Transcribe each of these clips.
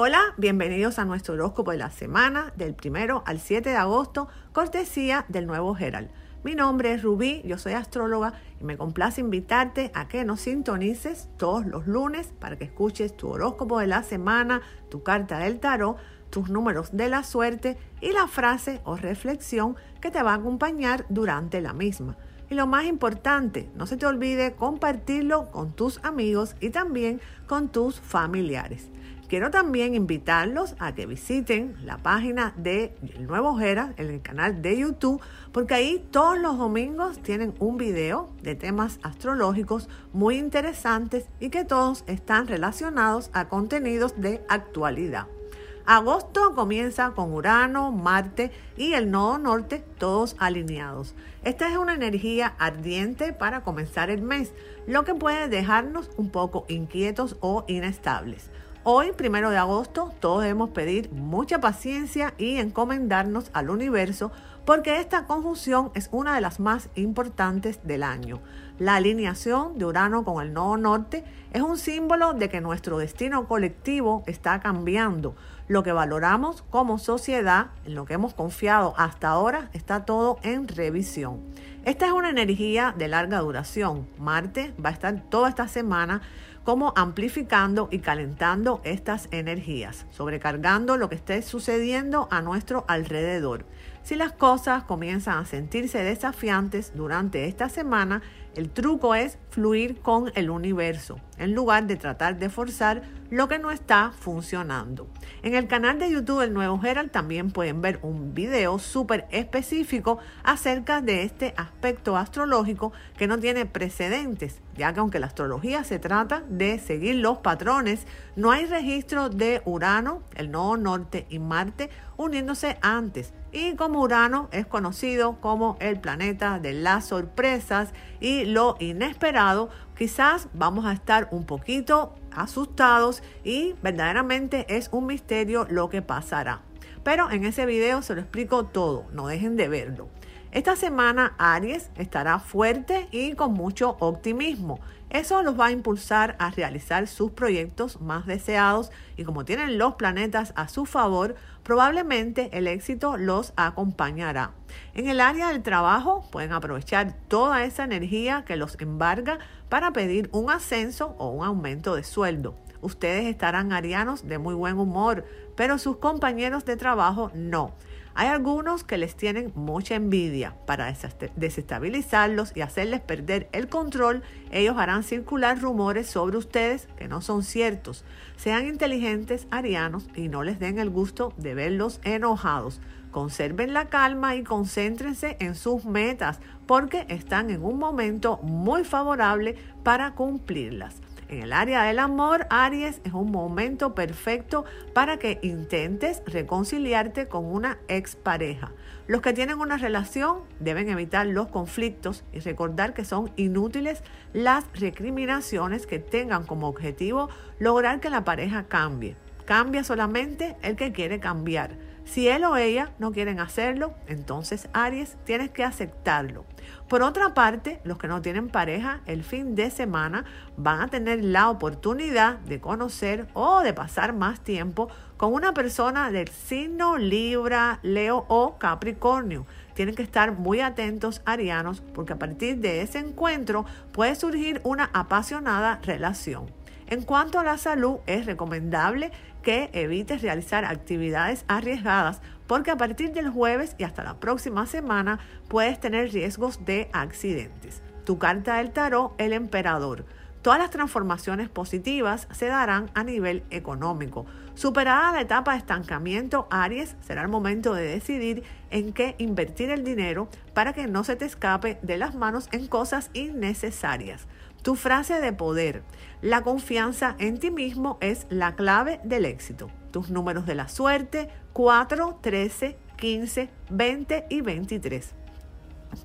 Hola, bienvenidos a nuestro horóscopo de la semana del primero al 7 de agosto, cortesía del nuevo Herald. Mi nombre es Rubí, yo soy astróloga y me complace invitarte a que nos sintonices todos los lunes para que escuches tu horóscopo de la semana, tu carta del tarot, tus números de la suerte y la frase o reflexión que te va a acompañar durante la misma. Y lo más importante, no se te olvide compartirlo con tus amigos y también con tus familiares. Quiero también invitarlos a que visiten la página de El Nuevo Jera en el canal de YouTube, porque ahí todos los domingos tienen un video de temas astrológicos muy interesantes y que todos están relacionados a contenidos de actualidad. Agosto comienza con Urano, Marte y el Nodo Norte, todos alineados. Esta es una energía ardiente para comenzar el mes, lo que puede dejarnos un poco inquietos o inestables. Hoy, primero de agosto, todos debemos pedir mucha paciencia y encomendarnos al universo porque esta conjunción es una de las más importantes del año. La alineación de Urano con el nodo norte es un símbolo de que nuestro destino colectivo está cambiando. Lo que valoramos como sociedad, en lo que hemos confiado hasta ahora, está todo en revisión. Esta es una energía de larga duración. Marte va a estar toda esta semana como amplificando y calentando estas energías, sobrecargando lo que esté sucediendo a nuestro alrededor. Si las cosas comienzan a sentirse desafiantes durante esta semana, el truco es fluir con el universo, en lugar de tratar de forzar lo que no está funcionando. En el canal de YouTube del Nuevo Herald también pueden ver un video súper específico acerca de este aspecto astrológico que no tiene precedentes, ya que aunque la astrología se trata de seguir los patrones, no hay registro de Urano, el nodo norte y Marte uniéndose antes. Y como Urano es conocido como el planeta de las sorpresas y lo inesperado, quizás vamos a estar un poquito asustados y verdaderamente es un misterio lo que pasará. Pero en ese video se lo explico todo, no dejen de verlo. Esta semana Aries estará fuerte y con mucho optimismo. Eso los va a impulsar a realizar sus proyectos más deseados y como tienen los planetas a su favor, probablemente el éxito los acompañará. En el área del trabajo pueden aprovechar toda esa energía que los embarga para pedir un ascenso o un aumento de sueldo. Ustedes estarán arianos de muy buen humor, pero sus compañeros de trabajo no. Hay algunos que les tienen mucha envidia. Para desestabilizarlos y hacerles perder el control, ellos harán circular rumores sobre ustedes que no son ciertos. Sean inteligentes, arianos, y no les den el gusto de verlos enojados. Conserven la calma y concéntrense en sus metas porque están en un momento muy favorable para cumplirlas. En el área del amor, Aries, es un momento perfecto para que intentes reconciliarte con una expareja. Los que tienen una relación deben evitar los conflictos y recordar que son inútiles las recriminaciones que tengan como objetivo lograr que la pareja cambie. Cambia solamente el que quiere cambiar. Si él o ella no quieren hacerlo, entonces Aries tienes que aceptarlo. Por otra parte, los que no tienen pareja el fin de semana van a tener la oportunidad de conocer o de pasar más tiempo con una persona del signo Libra, Leo o Capricornio. Tienen que estar muy atentos, arianos, porque a partir de ese encuentro puede surgir una apasionada relación. En cuanto a la salud, es recomendable que evites realizar actividades arriesgadas porque a partir del jueves y hasta la próxima semana puedes tener riesgos de accidentes. Tu carta del tarot, el emperador. Todas las transformaciones positivas se darán a nivel económico. Superada la etapa de estancamiento, Aries, será el momento de decidir en qué invertir el dinero para que no se te escape de las manos en cosas innecesarias. Tu frase de poder. La confianza en ti mismo es la clave del éxito. Tus números de la suerte 4, 13, 15, 20 y 23.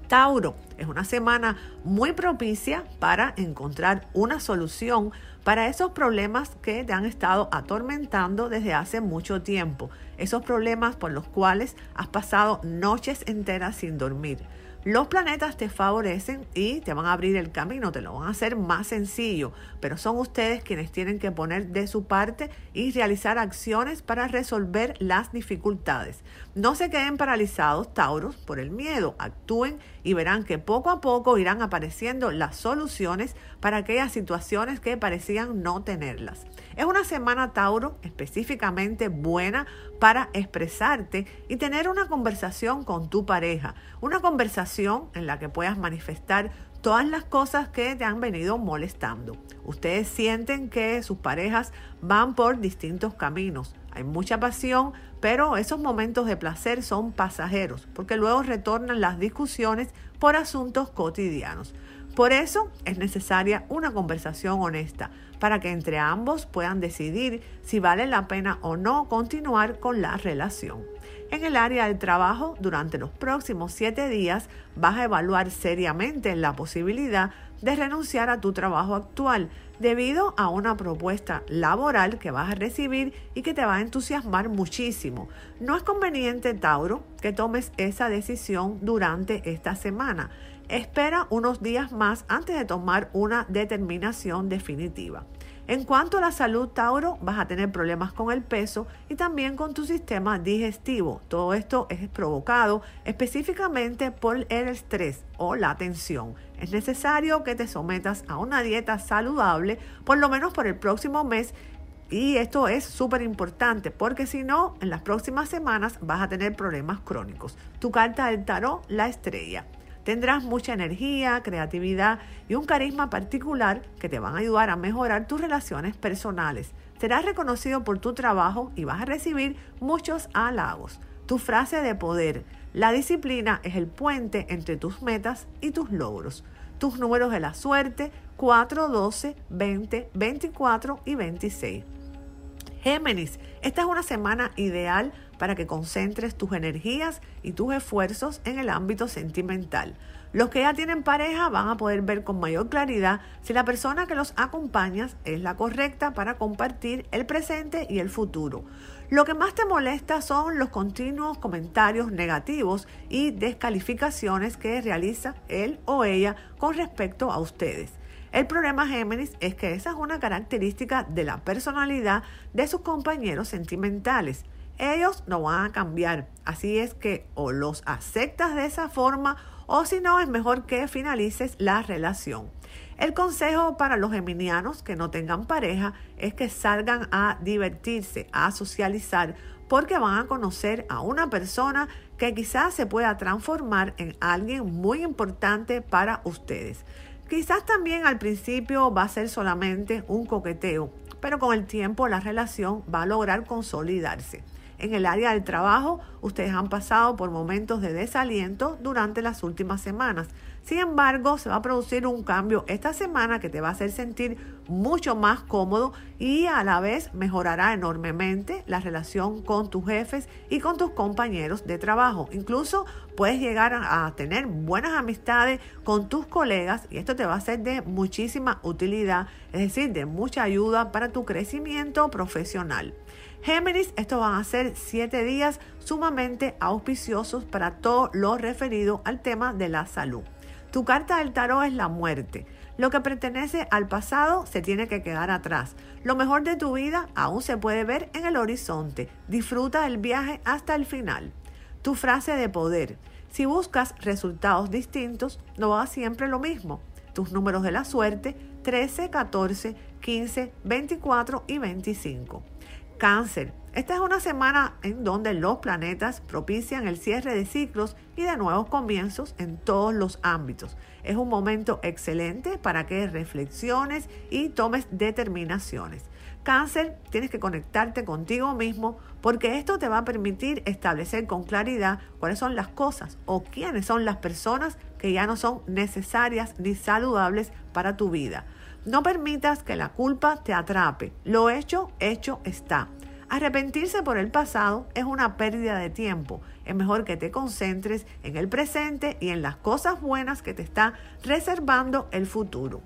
Tauro, es una semana muy propicia para encontrar una solución para esos problemas que te han estado atormentando desde hace mucho tiempo, esos problemas por los cuales has pasado noches enteras sin dormir. Los planetas te favorecen y te van a abrir el camino, te lo van a hacer más sencillo, pero son ustedes quienes tienen que poner de su parte y realizar acciones para resolver las dificultades. No se queden paralizados, Tauros, por el miedo, actúen y verán que poco a poco irán apareciendo las soluciones para aquellas situaciones que parecían no tenerlas. Es una semana, Tauro, específicamente buena para expresarte y tener una conversación con tu pareja. Una conversación en la que puedas manifestar todas las cosas que te han venido molestando. Ustedes sienten que sus parejas van por distintos caminos. Hay mucha pasión, pero esos momentos de placer son pasajeros, porque luego retornan las discusiones por asuntos cotidianos. Por eso es necesaria una conversación honesta para que entre ambos puedan decidir si vale la pena o no continuar con la relación. En el área del trabajo, durante los próximos siete días vas a evaluar seriamente la posibilidad de renunciar a tu trabajo actual debido a una propuesta laboral que vas a recibir y que te va a entusiasmar muchísimo. No es conveniente, Tauro, que tomes esa decisión durante esta semana espera unos días más antes de tomar una determinación definitiva. En cuanto a la salud, Tauro, vas a tener problemas con el peso y también con tu sistema digestivo. Todo esto es provocado específicamente por el estrés o la tensión. Es necesario que te sometas a una dieta saludable por lo menos por el próximo mes y esto es súper importante porque si no, en las próximas semanas vas a tener problemas crónicos. Tu carta del tarot, la estrella. Tendrás mucha energía, creatividad y un carisma particular que te van a ayudar a mejorar tus relaciones personales. Serás reconocido por tu trabajo y vas a recibir muchos halagos. Tu frase de poder. La disciplina es el puente entre tus metas y tus logros. Tus números de la suerte 4, 12, 20, 24 y 26. Géminis, esta es una semana ideal para que concentres tus energías y tus esfuerzos en el ámbito sentimental. Los que ya tienen pareja van a poder ver con mayor claridad si la persona que los acompaña es la correcta para compartir el presente y el futuro. Lo que más te molesta son los continuos comentarios negativos y descalificaciones que realiza él o ella con respecto a ustedes. El problema Géminis es que esa es una característica de la personalidad de sus compañeros sentimentales. Ellos no van a cambiar, así es que o los aceptas de esa forma o si no es mejor que finalices la relación. El consejo para los geminianos que no tengan pareja es que salgan a divertirse, a socializar, porque van a conocer a una persona que quizás se pueda transformar en alguien muy importante para ustedes. Quizás también al principio va a ser solamente un coqueteo, pero con el tiempo la relación va a lograr consolidarse. En el área del trabajo, ustedes han pasado por momentos de desaliento durante las últimas semanas. Sin embargo, se va a producir un cambio esta semana que te va a hacer sentir mucho más cómodo y a la vez mejorará enormemente la relación con tus jefes y con tus compañeros de trabajo. Incluso puedes llegar a tener buenas amistades con tus colegas y esto te va a ser de muchísima utilidad, es decir, de mucha ayuda para tu crecimiento profesional. Géminis, estos van a ser siete días sumamente auspiciosos para todo lo referido al tema de la salud. Tu carta del tarot es la muerte. Lo que pertenece al pasado se tiene que quedar atrás. Lo mejor de tu vida aún se puede ver en el horizonte. Disfruta del viaje hasta el final. Tu frase de poder. Si buscas resultados distintos, no hagas siempre lo mismo. Tus números de la suerte 13, 14, 15, 24 y 25. Cáncer. Esta es una semana en donde los planetas propician el cierre de ciclos y de nuevos comienzos en todos los ámbitos. Es un momento excelente para que reflexiones y tomes determinaciones. Cáncer, tienes que conectarte contigo mismo porque esto te va a permitir establecer con claridad cuáles son las cosas o quiénes son las personas que ya no son necesarias ni saludables para tu vida. No permitas que la culpa te atrape. Lo hecho, hecho está. Arrepentirse por el pasado es una pérdida de tiempo. Es mejor que te concentres en el presente y en las cosas buenas que te está reservando el futuro.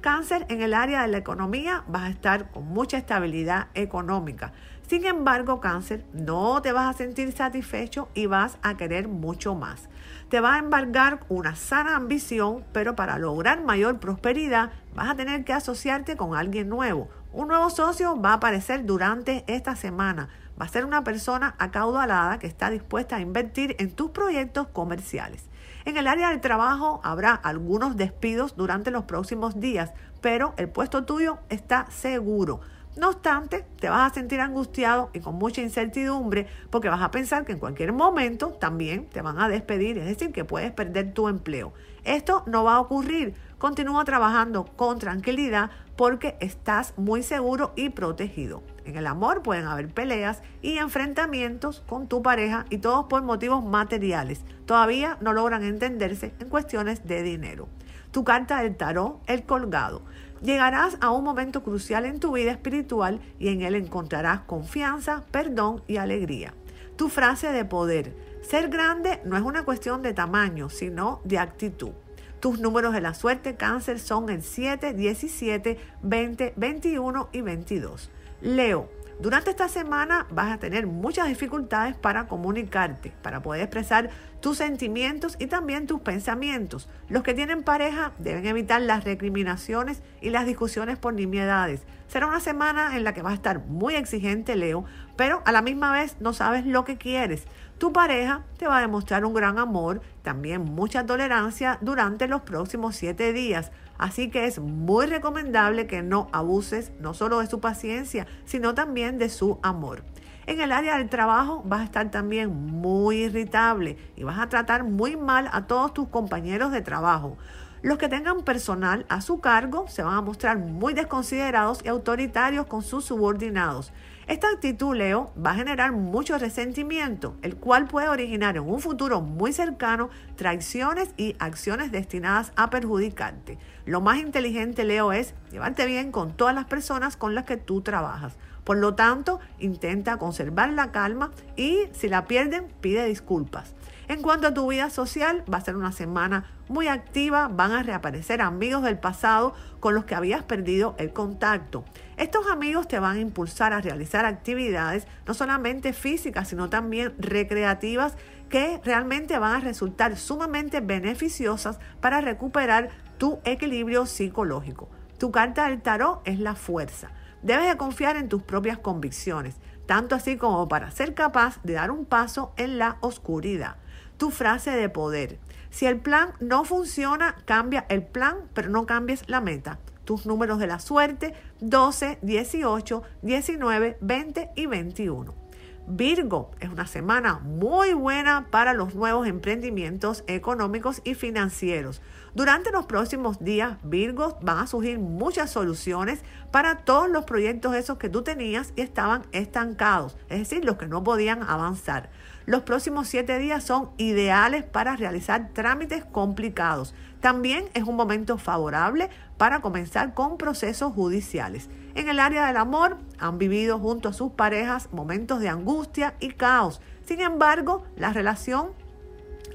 Cáncer en el área de la economía vas a estar con mucha estabilidad económica. Sin embargo, cáncer, no te vas a sentir satisfecho y vas a querer mucho más. Te va a embargar una sana ambición, pero para lograr mayor prosperidad vas a tener que asociarte con alguien nuevo. Un nuevo socio va a aparecer durante esta semana. Va a ser una persona acaudalada que está dispuesta a invertir en tus proyectos comerciales. En el área del trabajo habrá algunos despidos durante los próximos días, pero el puesto tuyo está seguro. No obstante, te vas a sentir angustiado y con mucha incertidumbre porque vas a pensar que en cualquier momento también te van a despedir, es decir, que puedes perder tu empleo. Esto no va a ocurrir. Continúa trabajando con tranquilidad porque estás muy seguro y protegido. En el amor pueden haber peleas y enfrentamientos con tu pareja y todos por motivos materiales. Todavía no logran entenderse en cuestiones de dinero. Tu carta del tarot, el colgado. Llegarás a un momento crucial en tu vida espiritual y en él encontrarás confianza, perdón y alegría. Tu frase de poder. Ser grande no es una cuestión de tamaño, sino de actitud. Tus números de la suerte cáncer son el 7, 17, 20, 21 y 22. Leo, durante esta semana vas a tener muchas dificultades para comunicarte, para poder expresar tus sentimientos y también tus pensamientos. Los que tienen pareja deben evitar las recriminaciones y las discusiones por nimiedades. Será una semana en la que vas a estar muy exigente, Leo, pero a la misma vez no sabes lo que quieres. Tu pareja te va a demostrar un gran amor, también mucha tolerancia durante los próximos siete días. Así que es muy recomendable que no abuses no solo de su paciencia, sino también de su amor. En el área del trabajo vas a estar también muy irritable y vas a tratar muy mal a todos tus compañeros de trabajo. Los que tengan personal a su cargo se van a mostrar muy desconsiderados y autoritarios con sus subordinados. Esta actitud, Leo, va a generar mucho resentimiento, el cual puede originar en un futuro muy cercano traiciones y acciones destinadas a perjudicarte. Lo más inteligente, Leo, es llevarte bien con todas las personas con las que tú trabajas. Por lo tanto, intenta conservar la calma y si la pierden, pide disculpas. En cuanto a tu vida social, va a ser una semana muy activa, van a reaparecer amigos del pasado con los que habías perdido el contacto. Estos amigos te van a impulsar a realizar actividades no solamente físicas, sino también recreativas que realmente van a resultar sumamente beneficiosas para recuperar tu equilibrio psicológico. Tu carta del tarot es la fuerza. Debes de confiar en tus propias convicciones, tanto así como para ser capaz de dar un paso en la oscuridad tu frase de poder. Si el plan no funciona, cambia el plan, pero no cambies la meta. Tus números de la suerte 12, 18, 19, 20 y 21. Virgo es una semana muy buena para los nuevos emprendimientos económicos y financieros. Durante los próximos días, Virgo, van a surgir muchas soluciones para todos los proyectos esos que tú tenías y estaban estancados, es decir, los que no podían avanzar. Los próximos siete días son ideales para realizar trámites complicados. También es un momento favorable para comenzar con procesos judiciales. En el área del amor han vivido junto a sus parejas momentos de angustia y caos. Sin embargo, la relación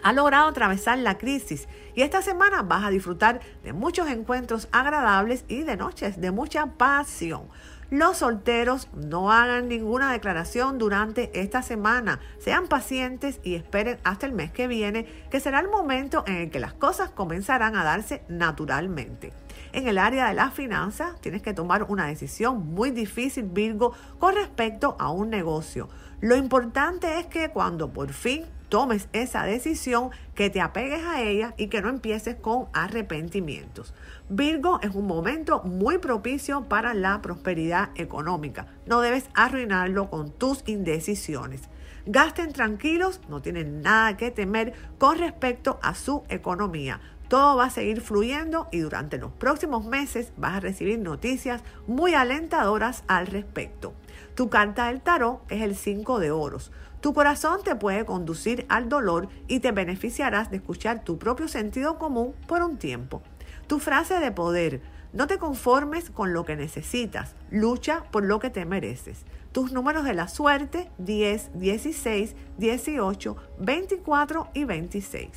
ha logrado atravesar la crisis y esta semana vas a disfrutar de muchos encuentros agradables y de noches de mucha pasión. Los solteros no hagan ninguna declaración durante esta semana. Sean pacientes y esperen hasta el mes que viene, que será el momento en el que las cosas comenzarán a darse naturalmente. En el área de las finanzas tienes que tomar una decisión muy difícil, Virgo, con respecto a un negocio. Lo importante es que cuando por fin tomes esa decisión, que te apegues a ella y que no empieces con arrepentimientos. Virgo es un momento muy propicio para la prosperidad económica. No debes arruinarlo con tus indecisiones. Gasten tranquilos, no tienen nada que temer con respecto a su economía. Todo va a seguir fluyendo y durante los próximos meses vas a recibir noticias muy alentadoras al respecto. Tu carta del tarot es el 5 de oros. Tu corazón te puede conducir al dolor y te beneficiarás de escuchar tu propio sentido común por un tiempo. Tu frase de poder, no te conformes con lo que necesitas, lucha por lo que te mereces. Tus números de la suerte 10, 16, 18, 24 y 26.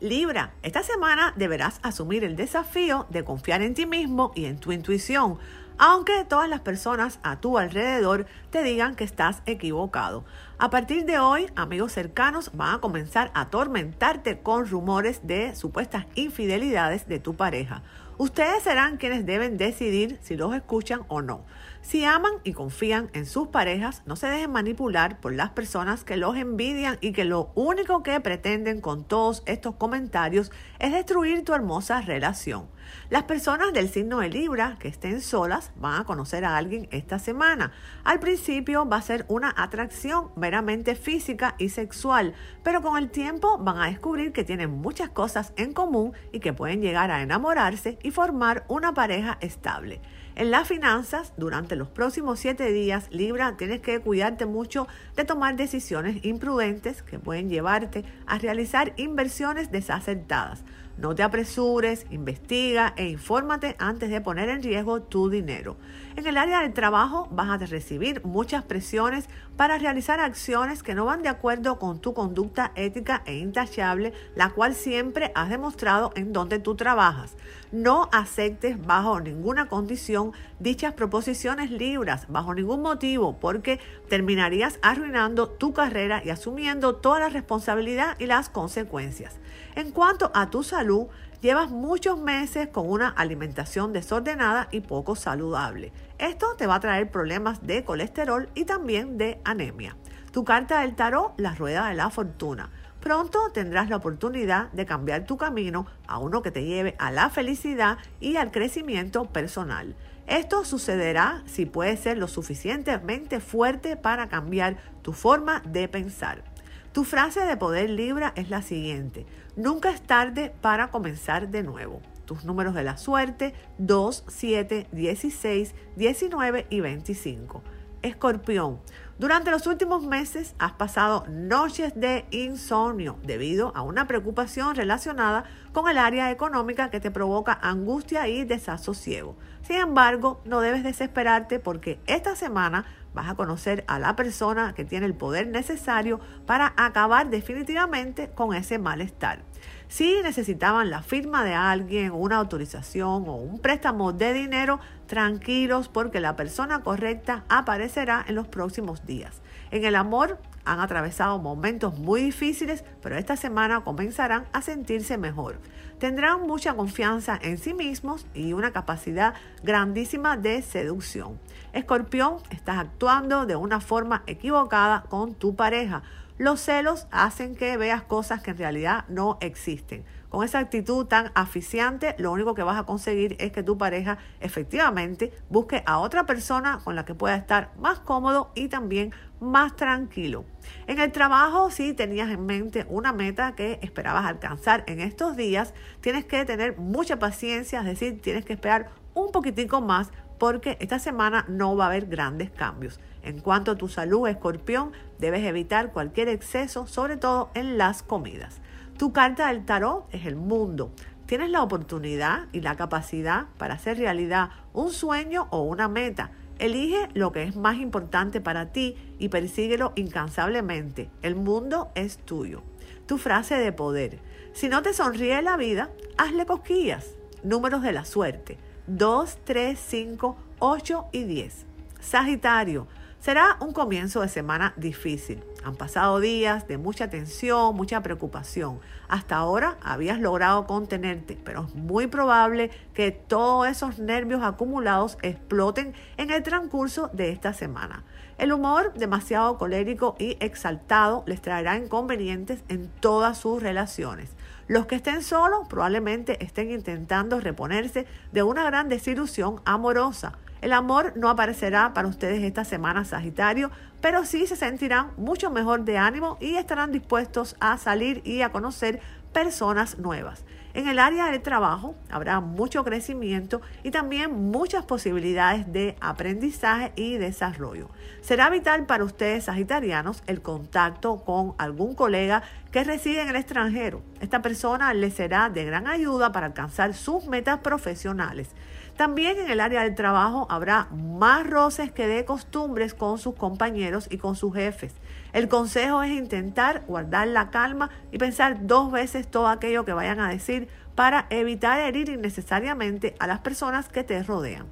Libra, esta semana deberás asumir el desafío de confiar en ti mismo y en tu intuición aunque todas las personas a tu alrededor te digan que estás equivocado. A partir de hoy, amigos cercanos van a comenzar a atormentarte con rumores de supuestas infidelidades de tu pareja. Ustedes serán quienes deben decidir si los escuchan o no. Si aman y confían en sus parejas, no se dejen manipular por las personas que los envidian y que lo único que pretenden con todos estos comentarios es destruir tu hermosa relación. Las personas del signo de Libra que estén solas van a conocer a alguien esta semana. Al principio va a ser una atracción meramente física y sexual, pero con el tiempo van a descubrir que tienen muchas cosas en común y que pueden llegar a enamorarse y formar una pareja estable. En las finanzas, durante los próximos siete días, Libra, tienes que cuidarte mucho de tomar decisiones imprudentes que pueden llevarte a realizar inversiones desacertadas. No te apresures, investiga e infórmate antes de poner en riesgo tu dinero. En el área del trabajo vas a recibir muchas presiones para realizar acciones que no van de acuerdo con tu conducta ética e intachable, la cual siempre has demostrado en donde tú trabajas. No aceptes bajo ninguna condición dichas proposiciones libras, bajo ningún motivo, porque terminarías arruinando tu carrera y asumiendo toda la responsabilidad y las consecuencias. En cuanto a tu salud, llevas muchos meses con una alimentación desordenada y poco saludable. Esto te va a traer problemas de colesterol y también de anemia. Tu carta del tarot, la rueda de la fortuna. Pronto tendrás la oportunidad de cambiar tu camino a uno que te lleve a la felicidad y al crecimiento personal. Esto sucederá si puedes ser lo suficientemente fuerte para cambiar tu forma de pensar. Tu frase de poder Libra es la siguiente. Nunca es tarde para comenzar de nuevo. Tus números de la suerte 2, 7, 16, 19 y 25. Escorpión. Durante los últimos meses has pasado noches de insomnio debido a una preocupación relacionada con el área económica que te provoca angustia y desasosiego. Sin embargo, no debes desesperarte porque esta semana vas a conocer a la persona que tiene el poder necesario para acabar definitivamente con ese malestar. Si necesitaban la firma de alguien, una autorización o un préstamo de dinero, tranquilos porque la persona correcta aparecerá en los próximos días. En el amor han atravesado momentos muy difíciles, pero esta semana comenzarán a sentirse mejor. Tendrán mucha confianza en sí mismos y una capacidad grandísima de seducción. Escorpión, estás actuando de una forma equivocada con tu pareja. Los celos hacen que veas cosas que en realidad no existen. Con esa actitud tan aficiante, lo único que vas a conseguir es que tu pareja efectivamente busque a otra persona con la que pueda estar más cómodo y también más tranquilo. En el trabajo, si tenías en mente una meta que esperabas alcanzar en estos días, tienes que tener mucha paciencia, es decir, tienes que esperar un poquitico más porque esta semana no va a haber grandes cambios. En cuanto a tu salud, escorpión, debes evitar cualquier exceso, sobre todo en las comidas. Tu carta del tarot es el mundo. Tienes la oportunidad y la capacidad para hacer realidad un sueño o una meta. Elige lo que es más importante para ti y persíguelo incansablemente. El mundo es tuyo. Tu frase de poder. Si no te sonríe la vida, hazle cosquillas. Números de la suerte. 2, 3, 5, 8 y 10. Sagitario. Será un comienzo de semana difícil. Han pasado días de mucha tensión, mucha preocupación. Hasta ahora habías logrado contenerte, pero es muy probable que todos esos nervios acumulados exploten en el transcurso de esta semana. El humor demasiado colérico y exaltado les traerá inconvenientes en todas sus relaciones. Los que estén solos probablemente estén intentando reponerse de una gran desilusión amorosa el amor no aparecerá para ustedes esta semana, Sagitario, pero sí se sentirán mucho mejor de ánimo y estarán dispuestos a salir y a conocer personas nuevas. En el área de trabajo habrá mucho crecimiento y también muchas posibilidades de aprendizaje y desarrollo. Será vital para ustedes, sagitarianos, el contacto con algún colega que reside en el extranjero. Esta persona les será de gran ayuda para alcanzar sus metas profesionales. También en el área del trabajo habrá más roces que de costumbres con sus compañeros y con sus jefes. El consejo es intentar guardar la calma y pensar dos veces todo aquello que vayan a decir para evitar herir innecesariamente a las personas que te rodean.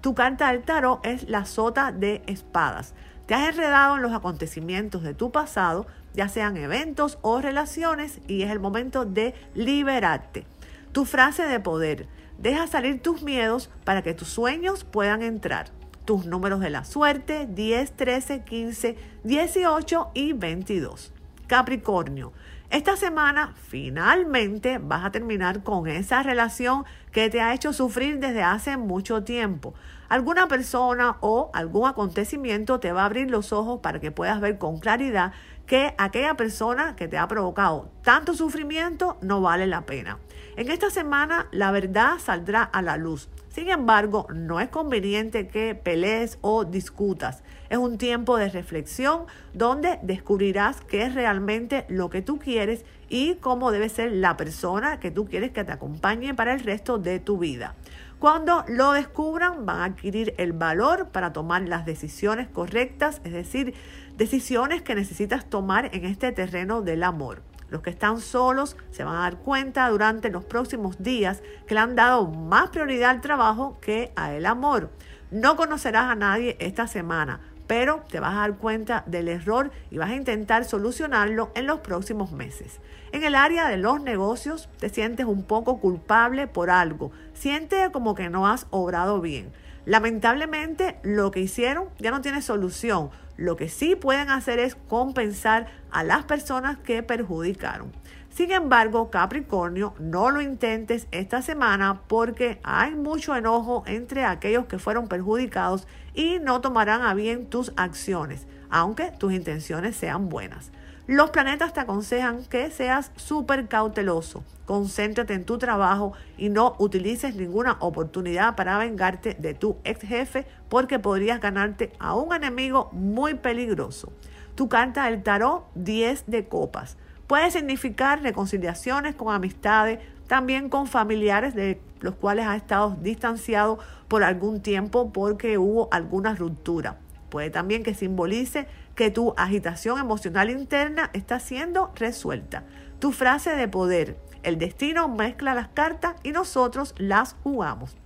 Tu carta del tarot es la sota de espadas. Te has enredado en los acontecimientos de tu pasado, ya sean eventos o relaciones, y es el momento de liberarte. Tu frase de poder. Deja salir tus miedos para que tus sueños puedan entrar. Tus números de la suerte 10, 13, 15, 18 y 22. Capricornio. Esta semana finalmente vas a terminar con esa relación que te ha hecho sufrir desde hace mucho tiempo. Alguna persona o algún acontecimiento te va a abrir los ojos para que puedas ver con claridad que aquella persona que te ha provocado tanto sufrimiento no vale la pena. En esta semana la verdad saldrá a la luz. Sin embargo, no es conveniente que pelees o discutas. Es un tiempo de reflexión donde descubrirás qué es realmente lo que tú quieres y cómo debe ser la persona que tú quieres que te acompañe para el resto de tu vida. Cuando lo descubran, van a adquirir el valor para tomar las decisiones correctas, es decir, decisiones que necesitas tomar en este terreno del amor. Los que están solos se van a dar cuenta durante los próximos días que le han dado más prioridad al trabajo que a el amor. No conocerás a nadie esta semana, pero te vas a dar cuenta del error y vas a intentar solucionarlo en los próximos meses. En el área de los negocios te sientes un poco culpable por algo, sientes como que no has obrado bien. Lamentablemente lo que hicieron ya no tiene solución. Lo que sí pueden hacer es compensar a las personas que perjudicaron. Sin embargo, Capricornio, no lo intentes esta semana porque hay mucho enojo entre aquellos que fueron perjudicados y no tomarán a bien tus acciones, aunque tus intenciones sean buenas. Los planetas te aconsejan que seas súper cauteloso, concéntrate en tu trabajo y no utilices ninguna oportunidad para vengarte de tu ex jefe porque podrías ganarte a un enemigo muy peligroso. Tu carta del tarot 10 de copas. Puede significar reconciliaciones con amistades, también con familiares de los cuales has estado distanciado por algún tiempo porque hubo alguna ruptura. Puede también que simbolice que tu agitación emocional interna está siendo resuelta. Tu frase de poder, el destino mezcla las cartas y nosotros las jugamos.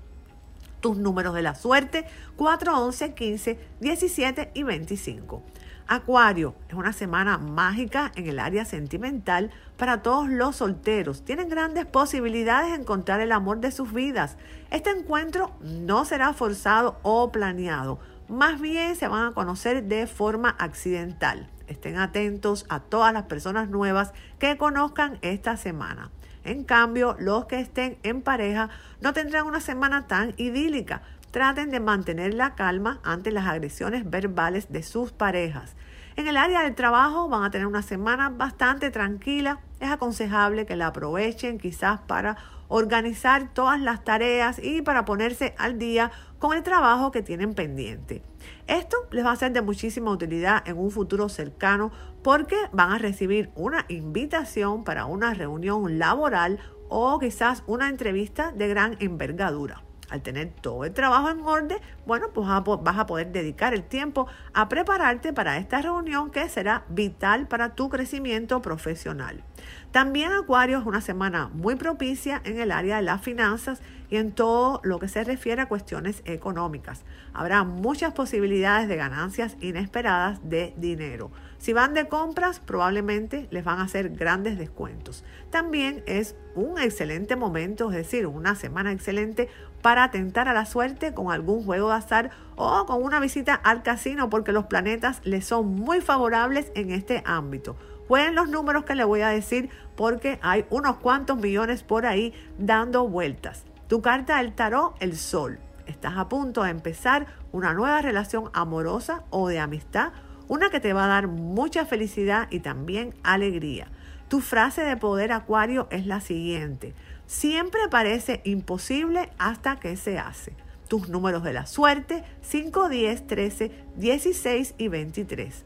Tus números de la suerte 4, 11, 15, 17 y 25. Acuario, es una semana mágica en el área sentimental para todos los solteros. Tienen grandes posibilidades de encontrar el amor de sus vidas. Este encuentro no será forzado o planeado más bien se van a conocer de forma accidental. Estén atentos a todas las personas nuevas que conozcan esta semana. En cambio, los que estén en pareja no tendrán una semana tan idílica. Traten de mantener la calma ante las agresiones verbales de sus parejas. En el área del trabajo van a tener una semana bastante tranquila. Es aconsejable que la aprovechen quizás para organizar todas las tareas y para ponerse al día con el trabajo que tienen pendiente. Esto les va a ser de muchísima utilidad en un futuro cercano porque van a recibir una invitación para una reunión laboral o quizás una entrevista de gran envergadura. Al tener todo el trabajo en orden, bueno, pues vas a poder dedicar el tiempo a prepararte para esta reunión que será vital para tu crecimiento profesional. También Acuario es una semana muy propicia en el área de las finanzas y en todo lo que se refiere a cuestiones económicas. Habrá muchas posibilidades de ganancias inesperadas de dinero. Si van de compras, probablemente les van a hacer grandes descuentos. También es un excelente momento, es decir, una semana excelente para atentar a la suerte con algún juego de azar o con una visita al casino porque los planetas les son muy favorables en este ámbito. Jueguen los números que les voy a decir porque hay unos cuantos millones por ahí dando vueltas. Tu carta del tarot, el sol. Estás a punto de empezar una nueva relación amorosa o de amistad, una que te va a dar mucha felicidad y también alegría. Tu frase de poder acuario es la siguiente. Siempre parece imposible hasta que se hace. Tus números de la suerte 5, 10, 13, 16 y 23.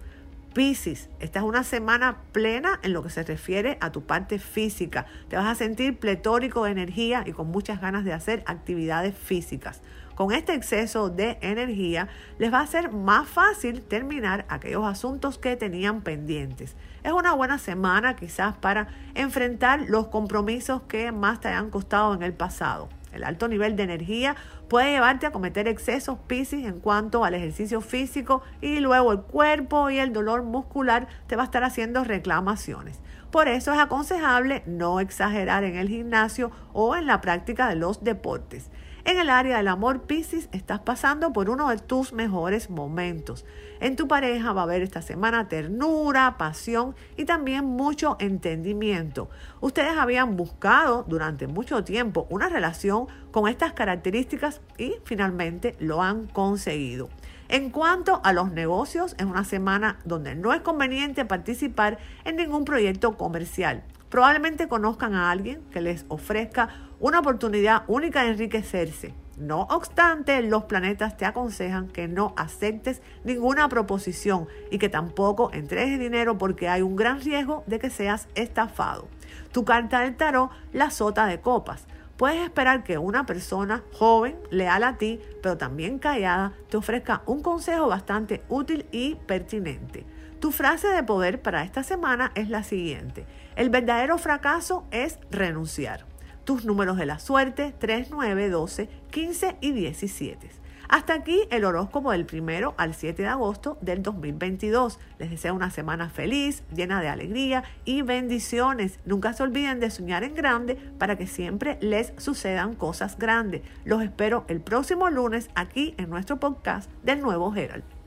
Piscis, esta es una semana plena en lo que se refiere a tu parte física. Te vas a sentir pletórico de energía y con muchas ganas de hacer actividades físicas. Con este exceso de energía les va a ser más fácil terminar aquellos asuntos que tenían pendientes. Es una buena semana quizás para enfrentar los compromisos que más te hayan costado en el pasado. El alto nivel de energía puede llevarte a cometer excesos Piscis en cuanto al ejercicio físico y luego el cuerpo y el dolor muscular te va a estar haciendo reclamaciones. Por eso es aconsejable no exagerar en el gimnasio o en la práctica de los deportes. En el área del amor Piscis estás pasando por uno de tus mejores momentos. En tu pareja va a haber esta semana ternura, pasión y también mucho entendimiento. Ustedes habían buscado durante mucho tiempo una relación con estas características y finalmente lo han conseguido. En cuanto a los negocios, es una semana donde no es conveniente participar en ningún proyecto comercial. Probablemente conozcan a alguien que les ofrezca una oportunidad única de enriquecerse. No obstante, los planetas te aconsejan que no aceptes ninguna proposición y que tampoco entregues dinero porque hay un gran riesgo de que seas estafado. Tu carta del tarot, la sota de copas. Puedes esperar que una persona joven, leal a ti, pero también callada, te ofrezca un consejo bastante útil y pertinente. Tu frase de poder para esta semana es la siguiente. El verdadero fracaso es renunciar. Tus números de la suerte 3, 9, 12, 15 y 17. Hasta aquí el horóscopo del primero al 7 de agosto del 2022. Les deseo una semana feliz, llena de alegría y bendiciones. Nunca se olviden de soñar en grande para que siempre les sucedan cosas grandes. Los espero el próximo lunes aquí en nuestro podcast del Nuevo Herald.